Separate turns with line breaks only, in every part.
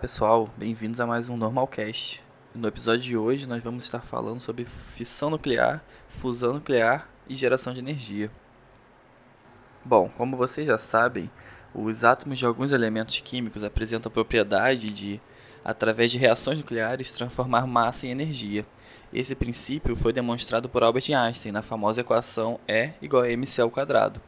pessoal, bem-vindos a mais um Normalcast. No episódio de hoje nós vamos estar falando sobre fissão nuclear, fusão nuclear e geração de energia. Bom, como vocês já sabem, os átomos de alguns elementos químicos apresentam a propriedade de, através de reações nucleares, transformar massa em energia. Esse princípio foi demonstrado por Albert Einstein na famosa equação E igual a mc ao quadrado.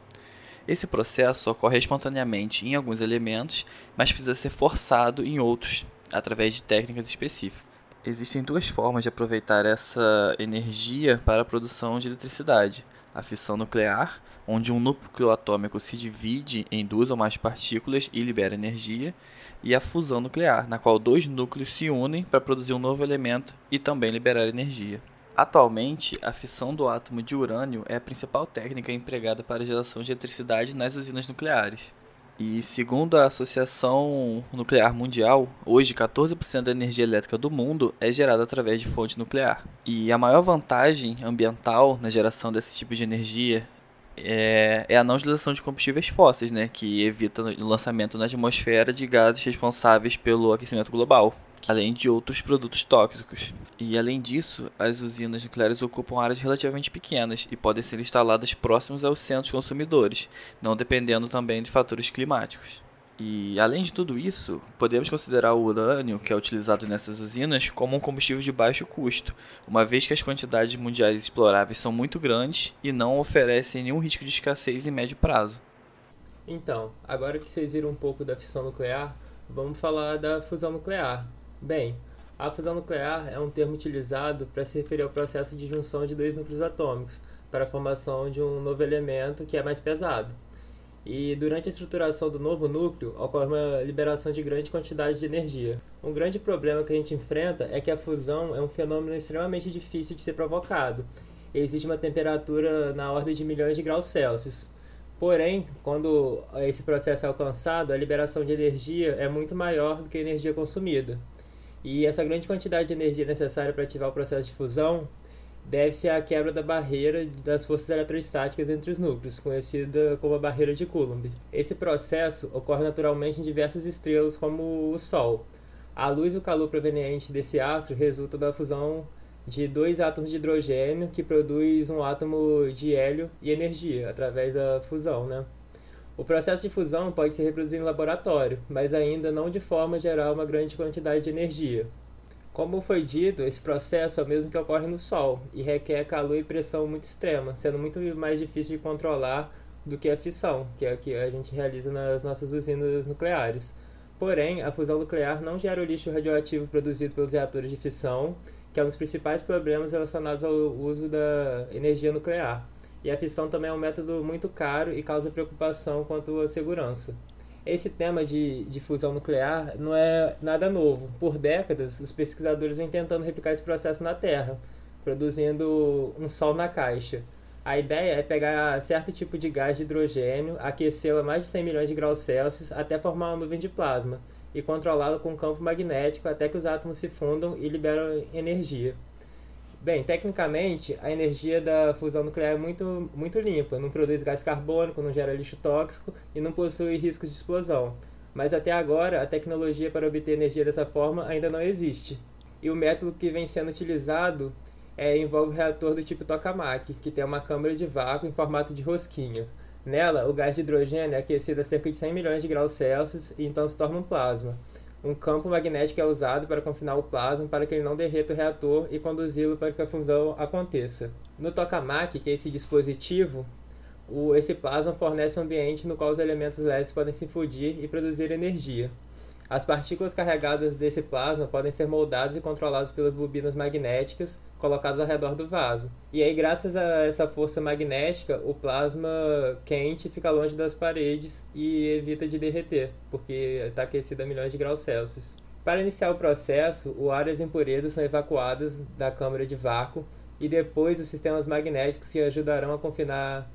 Esse processo ocorre espontaneamente em alguns elementos, mas precisa ser forçado em outros, através de técnicas específicas. Existem duas formas de aproveitar essa energia para a produção de eletricidade: a fissão nuclear, onde um núcleo atômico se divide em duas ou mais partículas e libera energia, e a fusão nuclear, na qual dois núcleos se unem para produzir um novo elemento e também liberar energia. Atualmente, a fissão do átomo de urânio é a principal técnica empregada para a geração de eletricidade nas usinas nucleares. E segundo a Associação Nuclear Mundial, hoje 14% da energia elétrica do mundo é gerada através de fonte nuclear. E a maior vantagem ambiental na geração desse tipo de energia é, é a não utilização de combustíveis fósseis, né, que evita o lançamento na atmosfera de gases responsáveis pelo aquecimento global, além de outros produtos tóxicos. E além disso, as usinas nucleares ocupam áreas relativamente pequenas e podem ser instaladas próximas aos centros consumidores, não dependendo também de fatores climáticos. E além de tudo isso, podemos considerar o urânio, que é utilizado nessas usinas, como um combustível de baixo custo, uma vez que as quantidades mundiais exploráveis são muito grandes e não oferecem nenhum risco de escassez em médio prazo.
Então, agora que vocês viram um pouco da fissão nuclear, vamos falar da fusão nuclear, Bem, a fusão nuclear é um termo utilizado para se referir ao processo de junção de dois núcleos atômicos para a formação de um novo elemento que é mais pesado. E durante a estruturação do novo núcleo, ocorre uma liberação de grande quantidade de energia. Um grande problema que a gente enfrenta é que a fusão é um fenômeno extremamente difícil de ser provocado. Existe uma temperatura na ordem de milhões de graus Celsius. Porém, quando esse processo é alcançado, a liberação de energia é muito maior do que a energia consumida. E essa grande quantidade de energia necessária para ativar o processo de fusão deve-se à quebra da barreira das forças eletrostáticas entre os núcleos, conhecida como a barreira de Coulomb. Esse processo ocorre naturalmente em diversas estrelas, como o Sol. A luz e o calor proveniente desse astro resultam da fusão de dois átomos de hidrogênio que produz um átomo de hélio e energia através da fusão, né? O processo de fusão pode ser reproduzido em laboratório, mas ainda não de forma a gerar uma grande quantidade de energia. Como foi dito, esse processo é o mesmo que ocorre no Sol e requer calor e pressão muito extrema, sendo muito mais difícil de controlar do que a fissão, que é o que a gente realiza nas nossas usinas nucleares. Porém, a fusão nuclear não gera o lixo radioativo produzido pelos reatores de fissão, que é um dos principais problemas relacionados ao uso da energia nuclear e a fissão também é um método muito caro e causa preocupação quanto à segurança. Esse tema de, de fusão nuclear não é nada novo. Por décadas, os pesquisadores vêm tentando replicar esse processo na Terra, produzindo um sol na caixa. A ideia é pegar certo tipo de gás de hidrogênio, aquecê-lo a mais de 100 milhões de graus Celsius até formar uma nuvem de plasma e controlá-lo com um campo magnético até que os átomos se fundam e liberam energia. Bem, tecnicamente, a energia da fusão nuclear é muito, muito limpa, não produz gás carbônico, não gera lixo tóxico e não possui riscos de explosão. Mas até agora, a tecnologia para obter energia dessa forma ainda não existe. E o método que vem sendo utilizado é, envolve o reator do tipo tokamak, que tem uma câmara de vácuo em formato de rosquinha. Nela, o gás de hidrogênio é aquecido a cerca de 100 milhões de graus Celsius e então se torna um plasma. Um campo magnético é usado para confinar o plasma para que ele não derreta o reator e conduzi-lo para que a fusão aconteça. No tokamak, que é esse dispositivo, o, esse plasma fornece um ambiente no qual os elementos leves podem se fundir e produzir energia. As partículas carregadas desse plasma podem ser moldadas e controladas pelas bobinas magnéticas colocadas ao redor do vaso. E aí, graças a essa força magnética, o plasma quente fica longe das paredes e evita de derreter, porque está aquecido a milhões de graus Celsius. Para iniciar o processo, o ar e as impurezas são evacuadas da câmara de vácuo e depois os sistemas magnéticos que ajudarão a confinar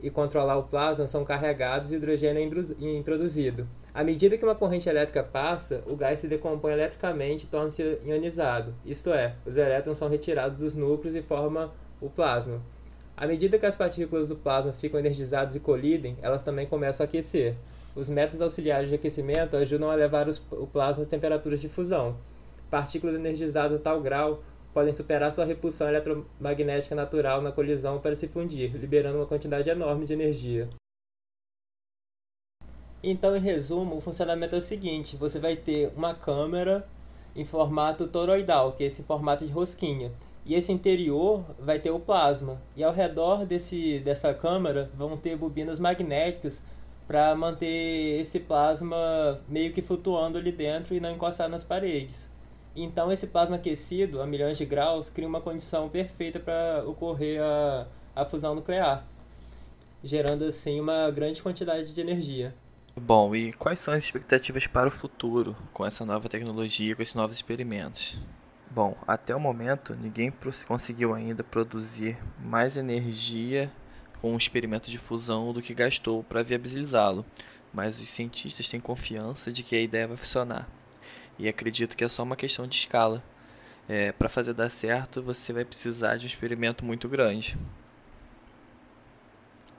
e controlar o plasma são carregados e hidrogênio é introduzido. À medida que uma corrente elétrica passa, o gás se decompõe eletricamente e torna-se ionizado, isto é, os elétrons são retirados dos núcleos e formam o plasma. À medida que as partículas do plasma ficam energizadas e colidem, elas também começam a aquecer. Os métodos auxiliares de aquecimento ajudam a levar os, o plasma às temperaturas de fusão. Partículas energizadas a tal grau podem superar sua repulsão eletromagnética natural na colisão para se fundir, liberando uma quantidade enorme de energia. Então, em resumo, o funcionamento é o seguinte: você vai ter uma câmera em formato toroidal, que é esse formato de rosquinha. E esse interior vai ter o plasma. E ao redor desse, dessa câmara vão ter bobinas magnéticas para manter esse plasma meio que flutuando ali dentro e não encostar nas paredes. Então esse plasma aquecido a milhões de graus cria uma condição perfeita para ocorrer a, a fusão nuclear, gerando assim uma grande quantidade de energia.
Bom, e quais são as expectativas para o futuro com essa nova tecnologia, com esses novos experimentos? Bom, até o momento ninguém conseguiu ainda produzir mais energia com um experimento de fusão do que gastou para viabilizá-lo, mas os cientistas têm confiança de que a ideia vai funcionar. E acredito que é só uma questão de escala. É, para fazer dar certo, você vai precisar de um experimento muito grande.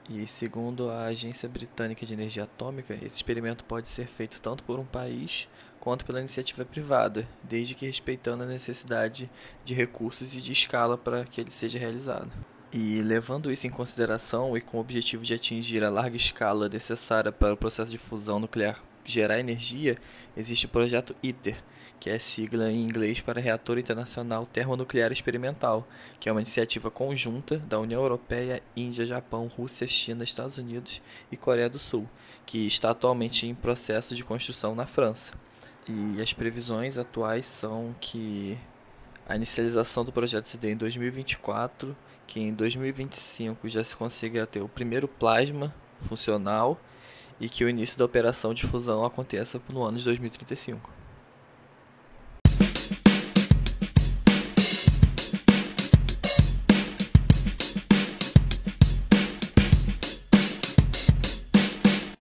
E segundo a Agência Britânica de Energia Atômica, esse experimento pode ser feito tanto por um país quanto pela iniciativa privada, desde que respeitando a necessidade de recursos e de escala para que ele seja realizado. E levando isso em consideração e com o objetivo de atingir a larga escala necessária para o processo de fusão nuclear gerar energia, existe o projeto ITER, que é sigla em inglês para Reator Internacional Termonuclear Experimental, que é uma iniciativa conjunta da União Europeia, Índia, Japão, Rússia, China, Estados Unidos e Coreia do Sul, que está atualmente em processo de construção na França. E as previsões atuais são que a inicialização do projeto se dê em 2024, que em 2025 já se consiga ter o primeiro plasma funcional e que o início da operação de fusão aconteça no ano de 2035.